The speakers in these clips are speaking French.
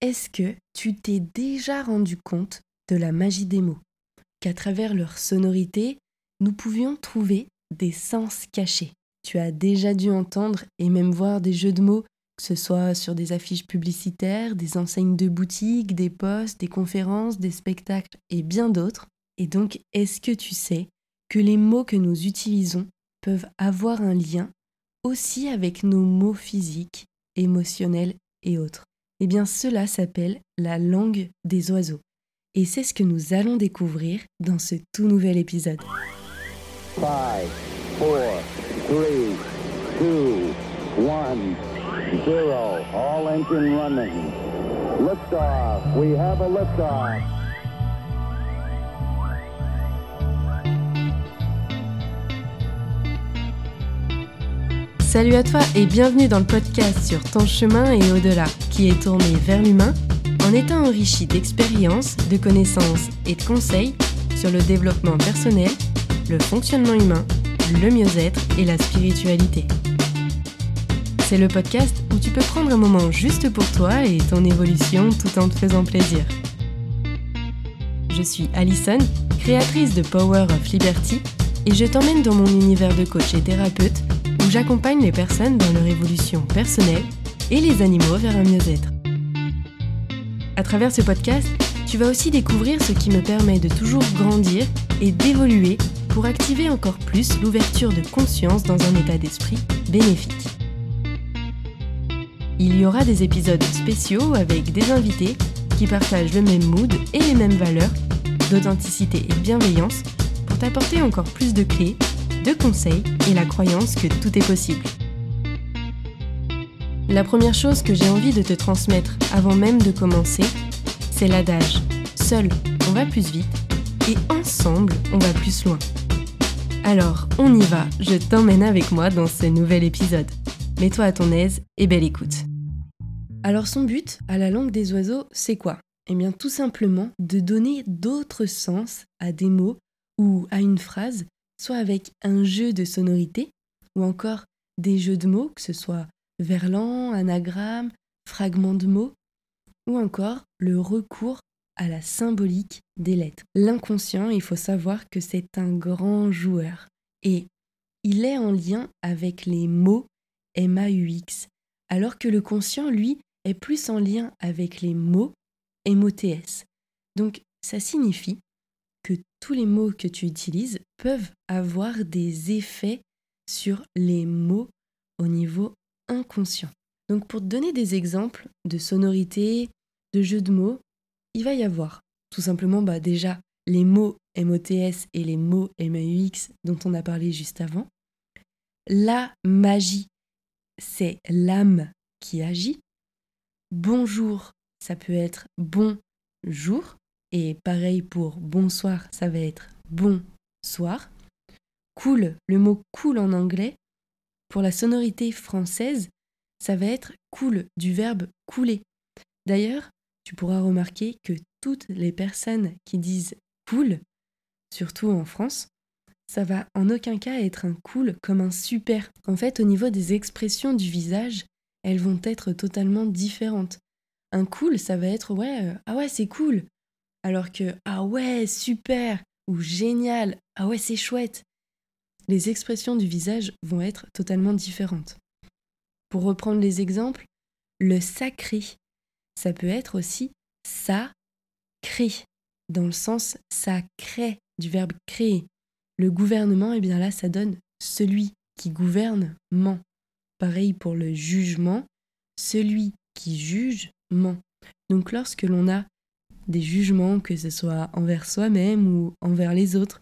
est-ce que tu t'es déjà rendu compte de la magie des mots? Qu'à travers leur sonorité, nous pouvions trouver des sens cachés. Tu as déjà dû entendre et même voir des jeux de mots, que ce soit sur des affiches publicitaires, des enseignes de boutiques, des postes, des conférences, des spectacles et bien d'autres. Et donc, est-ce que tu sais que les mots que nous utilisons peuvent avoir un lien aussi avec nos mots physiques, émotionnels et autres? Eh bien, cela s'appelle la langue des oiseaux. Et c'est ce que nous allons découvrir dans ce tout nouvel épisode. 5, 4, 3, 2, 1, 0. All engine running. Liftoff. We have a liftoff. Salut à toi et bienvenue dans le podcast sur ton chemin et au-delà, qui est tourné vers l'humain en étant enrichi d'expériences, de connaissances et de conseils sur le développement personnel, le fonctionnement humain, le mieux-être et la spiritualité. C'est le podcast où tu peux prendre un moment juste pour toi et ton évolution tout en te faisant plaisir. Je suis Alison, créatrice de Power of Liberty, et je t'emmène dans mon univers de coach et thérapeute j'accompagne les personnes dans leur évolution personnelle et les animaux vers un mieux-être. À travers ce podcast, tu vas aussi découvrir ce qui me permet de toujours grandir et d'évoluer pour activer encore plus l'ouverture de conscience dans un état d'esprit bénéfique. Il y aura des épisodes spéciaux avec des invités qui partagent le même mood et les mêmes valeurs d'authenticité et bienveillance pour t'apporter encore plus de clés conseils et la croyance que tout est possible. La première chose que j'ai envie de te transmettre avant même de commencer, c'est l'adage Seul, on va plus vite et ensemble, on va plus loin. Alors, on y va, je t'emmène avec moi dans ce nouvel épisode. Mets-toi à ton aise et belle écoute. Alors son but à la langue des oiseaux, c'est quoi? Eh bien tout simplement de donner d'autres sens à des mots ou à une phrase soit avec un jeu de sonorité, ou encore des jeux de mots, que ce soit verlan, anagramme, fragments de mots, ou encore le recours à la symbolique des lettres. L'inconscient, il faut savoir que c'est un grand joueur, et il est en lien avec les mots MAUX, alors que le conscient, lui, est plus en lien avec les mots MOTS. Donc ça signifie que tous les mots que tu utilises peuvent avoir des effets sur les mots au niveau inconscient. Donc pour te donner des exemples de sonorités, de jeux de mots, il va y avoir tout simplement bah, déjà les mots MOTS et les mots MAUX dont on a parlé juste avant. La magie, c'est l'âme qui agit. Bonjour, ça peut être bon jour. Et pareil pour bonsoir, ça va être bonsoir. Cool, le mot cool en anglais, pour la sonorité française, ça va être cool du verbe couler. D'ailleurs, tu pourras remarquer que toutes les personnes qui disent cool, surtout en France, ça va en aucun cas être un cool comme un super. En fait, au niveau des expressions du visage, elles vont être totalement différentes. Un cool, ça va être ouais, euh, ah ouais, c'est cool. Alors que ah ouais, super ou génial, ah ouais, c'est chouette. Les expressions du visage vont être totalement différentes. Pour reprendre les exemples, le sacré, ça peut être aussi ça crée, dans le sens ça crée du verbe créer. Le gouvernement, et eh bien là, ça donne celui qui gouverne ment. Pareil pour le jugement, celui qui juge ment. Donc lorsque l'on a des jugements, que ce soit envers soi-même ou envers les autres,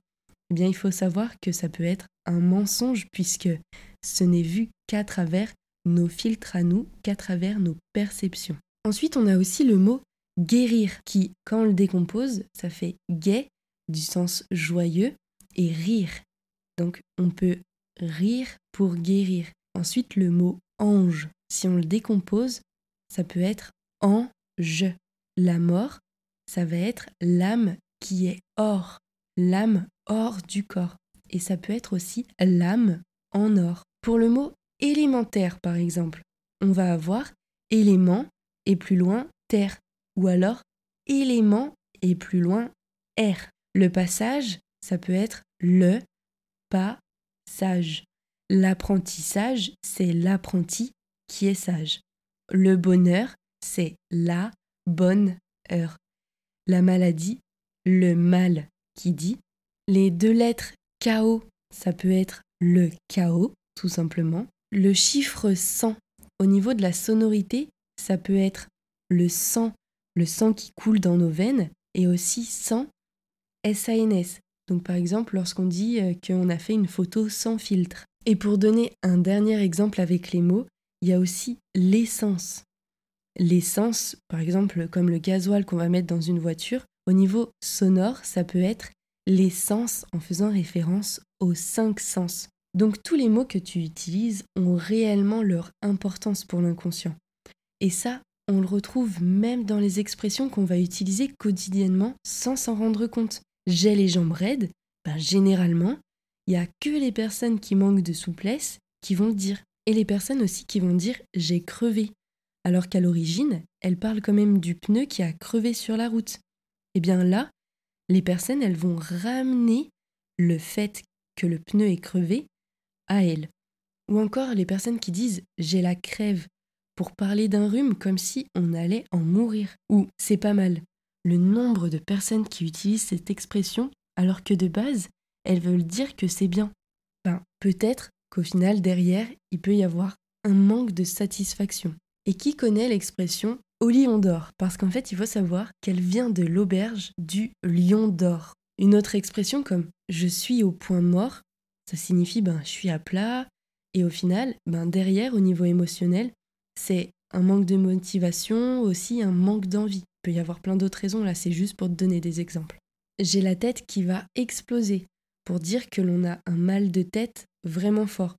eh bien il faut savoir que ça peut être un mensonge puisque ce n'est vu qu'à travers nos filtres à nous, qu'à travers nos perceptions. Ensuite, on a aussi le mot guérir qui, quand on le décompose, ça fait gai du sens joyeux et rire. Donc on peut rire pour guérir. Ensuite, le mot ange, si on le décompose, ça peut être ange. La mort, ça va être l'âme qui est hors, l'âme hors du corps. Et ça peut être aussi l'âme en or. Pour le mot élémentaire, par exemple, on va avoir élément et plus loin terre. ou alors élément et plus loin R. Le passage, ça peut être le pas sage. L'apprentissage, c'est l'apprenti qui est sage. Le bonheur, c'est la bonne heure. La maladie, le mal qui dit. Les deux lettres KO, ça peut être le chaos, tout simplement. Le chiffre 100, au niveau de la sonorité, ça peut être le sang, le sang qui coule dans nos veines, et aussi sans SANS. Donc par exemple lorsqu'on dit euh, qu'on a fait une photo sans filtre. Et pour donner un dernier exemple avec les mots, il y a aussi l'essence. L'essence, par exemple comme le gasoil qu'on va mettre dans une voiture, au niveau sonore, ça peut être l'essence en faisant référence aux cinq sens. Donc tous les mots que tu utilises ont réellement leur importance pour l'inconscient. Et ça, on le retrouve même dans les expressions qu'on va utiliser quotidiennement sans s'en rendre compte. J'ai les jambes raides, ben généralement, il n'y a que les personnes qui manquent de souplesse qui vont le dire. Et les personnes aussi qui vont dire j'ai crevé. Alors qu'à l'origine, elles parlent quand même du pneu qui a crevé sur la route. Et eh bien là, les personnes, elles vont ramener le fait que le pneu est crevé à elles. Ou encore les personnes qui disent j'ai la crève pour parler d'un rhume comme si on allait en mourir. Ou c'est pas mal. Le nombre de personnes qui utilisent cette expression alors que de base, elles veulent dire que c'est bien. Ben, peut-être qu'au final, derrière, il peut y avoir un manque de satisfaction. Et qui connaît l'expression au lion d'or Parce qu'en fait, il faut savoir qu'elle vient de l'auberge du lion d'or. Une autre expression comme je suis au point mort, ça signifie ben je suis à plat et au final, ben derrière au niveau émotionnel, c'est un manque de motivation, aussi un manque d'envie. Il peut y avoir plein d'autres raisons, là c'est juste pour te donner des exemples. J'ai la tête qui va exploser, pour dire que l'on a un mal de tête vraiment fort.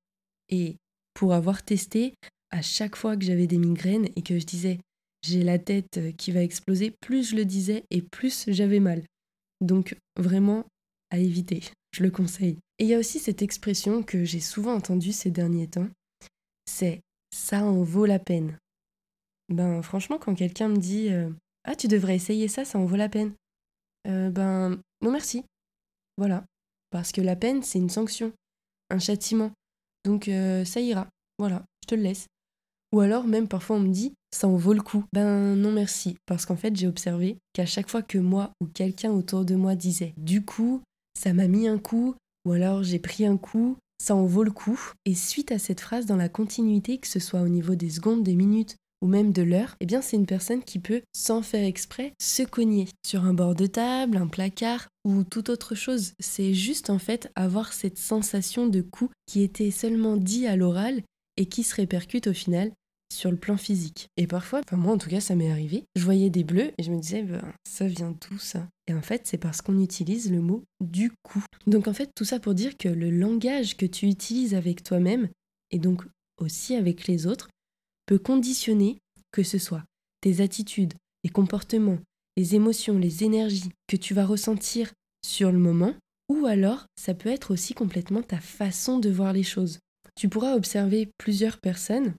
Et pour avoir testé, à chaque fois que j'avais des migraines et que je disais j'ai la tête qui va exploser, plus je le disais et plus j'avais mal. Donc vraiment à éviter, je le conseille. Et il y a aussi cette expression que j'ai souvent entendue ces derniers temps, c'est ça en vaut la peine. Ben franchement, quand quelqu'un me dit euh, Ah, tu devrais essayer ça, ça en vaut la peine. Euh, ben non merci. Voilà. Parce que la peine, c'est une sanction, un châtiment. Donc euh, ça ira. Voilà, je te le laisse. Ou alors même parfois on me dit ça en vaut le coup. Ben non merci, parce qu'en fait j'ai observé qu'à chaque fois que moi ou quelqu'un autour de moi disait du coup ça m'a mis un coup, ou alors j'ai pris un coup, ça en vaut le coup. Et suite à cette phrase, dans la continuité, que ce soit au niveau des secondes, des minutes ou même de l'heure, eh bien c'est une personne qui peut, sans faire exprès, se cogner sur un bord de table, un placard ou toute autre chose. C'est juste en fait avoir cette sensation de coup qui était seulement dit à l'oral et qui se répercute au final sur le plan physique. Et parfois, enfin moi en tout cas ça m'est arrivé, je voyais des bleus et je me disais ben, ça vient d'où ça? Et en fait c'est parce qu'on utilise le mot du coup. Donc en fait tout ça pour dire que le langage que tu utilises avec toi-même et donc aussi avec les autres peut conditionner que ce soit tes attitudes, les comportements, les émotions, les énergies que tu vas ressentir sur le moment ou alors ça peut être aussi complètement ta façon de voir les choses. Tu pourras observer plusieurs personnes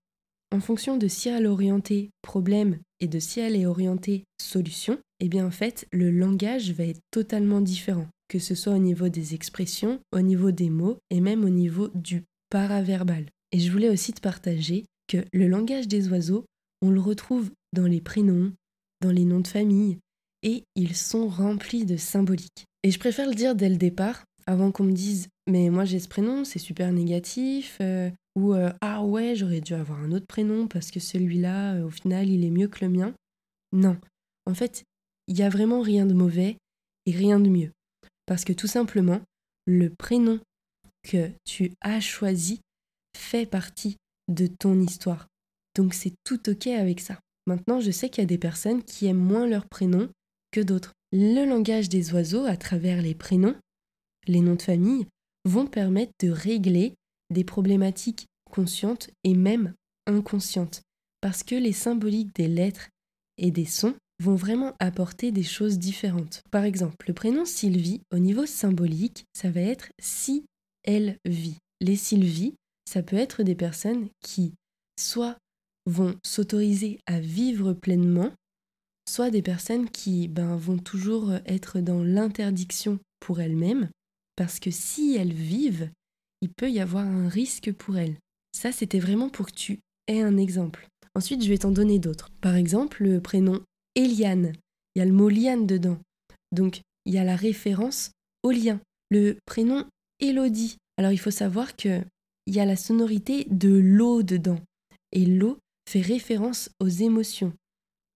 en fonction de est orientée problème et de si elle est orientée solution, eh bien en fait, le langage va être totalement différent, que ce soit au niveau des expressions, au niveau des mots et même au niveau du paraverbal. Et je voulais aussi te partager que le langage des oiseaux, on le retrouve dans les prénoms, dans les noms de famille, et ils sont remplis de symboliques. Et je préfère le dire dès le départ, avant qu'on me dise mais moi j'ai ce prénom, c'est super négatif, euh, ou euh, ah ouais, j'aurais dû avoir un autre prénom parce que celui-là, euh, au final, il est mieux que le mien. Non, en fait, il n'y a vraiment rien de mauvais et rien de mieux. Parce que tout simplement, le prénom que tu as choisi fait partie de ton histoire. Donc c'est tout ok avec ça. Maintenant, je sais qu'il y a des personnes qui aiment moins leur prénom que d'autres. Le langage des oiseaux, à travers les prénoms, les noms de famille, vont permettre de régler des problématiques conscientes et même inconscientes, parce que les symboliques des lettres et des sons vont vraiment apporter des choses différentes. Par exemple, le prénom Sylvie, au niveau symbolique, ça va être si elle vit. Les Sylvie, ça peut être des personnes qui soit vont s'autoriser à vivre pleinement, soit des personnes qui ben, vont toujours être dans l'interdiction pour elles-mêmes, parce que si elles vivent, il peut y avoir un risque pour elles. Ça, c'était vraiment pour que tu aies un exemple. Ensuite, je vais t'en donner d'autres. Par exemple, le prénom Eliane. Il y a le mot liane dedans. Donc, il y a la référence au lien. Le prénom Elodie. Alors, il faut savoir que il y a la sonorité de l'eau dedans. Et l'eau fait référence aux émotions.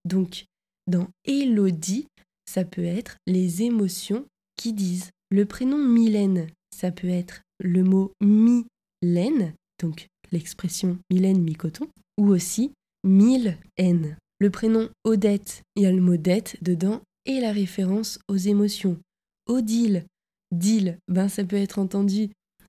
Donc, dans Elodie, ça peut être les émotions qui disent. Le prénom Mylène, ça peut être le mot mi-laine, donc l'expression mi-laine, mi-coton, ou aussi mille haine. Le prénom Odette, il y a le mot dette dedans et la référence aux émotions. Odile, deal, ben ça peut être entendu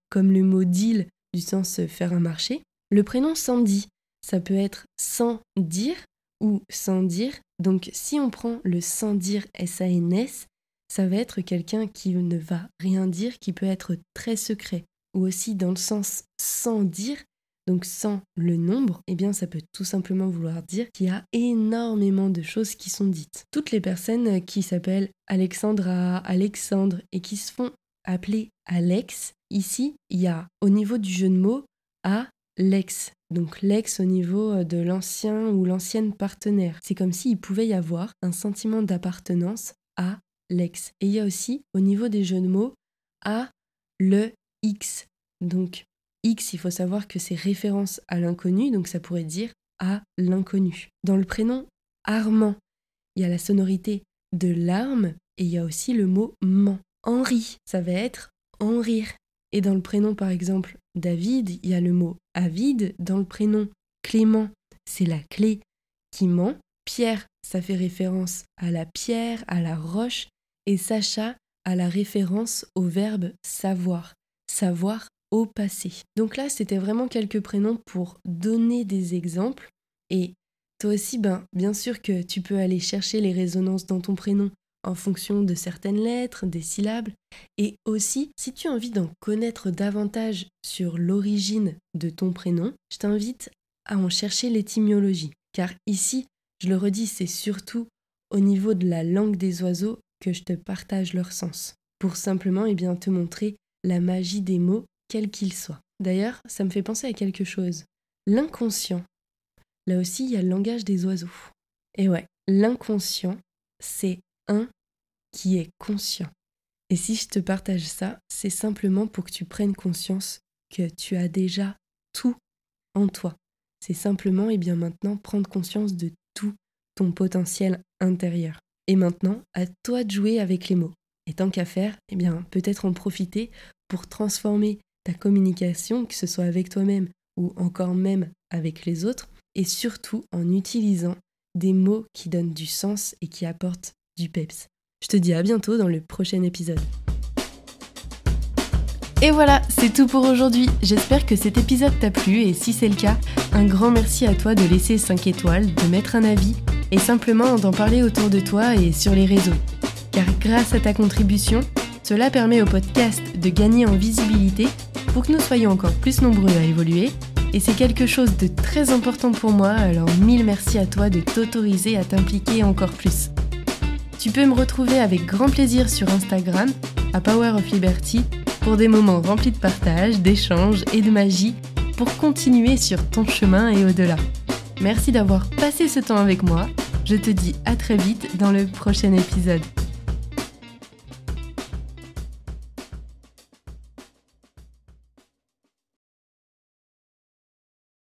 comme le mot deal du sens faire un marché. Le prénom Sandy, ça peut être sans dire ou sans dire. Donc si on prend le sans dire S-A-N-S, ça va être quelqu'un qui ne va rien dire, qui peut être très secret. Ou aussi dans le sens sans dire, donc sans le nombre, eh bien ça peut tout simplement vouloir dire qu'il y a énormément de choses qui sont dites. Toutes les personnes qui s'appellent Alexandra, Alexandre et qui se font appeler Alex, ici il y a au niveau du jeu de mots à l'ex. Donc l'ex au niveau de l'ancien ou l'ancienne partenaire. C'est comme s'il pouvait y avoir un sentiment d'appartenance à l'ex. Et il y a aussi au niveau des jeux de mots à le X. Donc X, il faut savoir que c'est référence à l'inconnu, donc ça pourrait dire à l'inconnu. Dans le prénom Armand, il y a la sonorité de l'arme et il y a aussi le mot ment. Henri, ça va être en rire. Et dans le prénom par exemple David, il y a le mot avide. Dans le prénom Clément, c'est la clé qui ment. Pierre, ça fait référence à la pierre, à la roche. Et Sacha, à la référence au verbe savoir. Savoir au passé. Donc là, c'était vraiment quelques prénoms pour donner des exemples. Et toi aussi, ben, bien sûr que tu peux aller chercher les résonances dans ton prénom en fonction de certaines lettres, des syllabes. Et aussi, si tu as envie d'en connaître davantage sur l'origine de ton prénom, je t'invite à en chercher l'étymologie. Car ici, je le redis, c'est surtout au niveau de la langue des oiseaux que je te partage leur sens. Pour simplement eh bien, te montrer la magie des mots quel qu'il soit. D'ailleurs, ça me fait penser à quelque chose. L'inconscient. Là aussi, il y a le langage des oiseaux. Et ouais, l'inconscient, c'est un qui est conscient. Et si je te partage ça, c'est simplement pour que tu prennes conscience que tu as déjà tout en toi. C'est simplement et bien maintenant prendre conscience de ton potentiel intérieur. Et maintenant, à toi de jouer avec les mots. Et tant qu'à faire, eh bien peut-être en profiter pour transformer ta communication, que ce soit avec toi-même ou encore même avec les autres, et surtout en utilisant des mots qui donnent du sens et qui apportent du peps. Je te dis à bientôt dans le prochain épisode. Et voilà, c'est tout pour aujourd'hui. J'espère que cet épisode t'a plu et si c'est le cas, un grand merci à toi de laisser 5 étoiles, de mettre un avis et simplement d'en parler autour de toi et sur les réseaux. Car grâce à ta contribution, cela permet au podcast de gagner en visibilité pour que nous soyons encore plus nombreux à évoluer. Et c'est quelque chose de très important pour moi, alors mille merci à toi de t'autoriser à t'impliquer encore plus. Tu peux me retrouver avec grand plaisir sur Instagram, à Power of Liberty, pour des moments remplis de partage, d'échanges et de magie, pour continuer sur ton chemin et au-delà. Merci d'avoir passé ce temps avec moi. Je te dis à très vite dans le prochain épisode.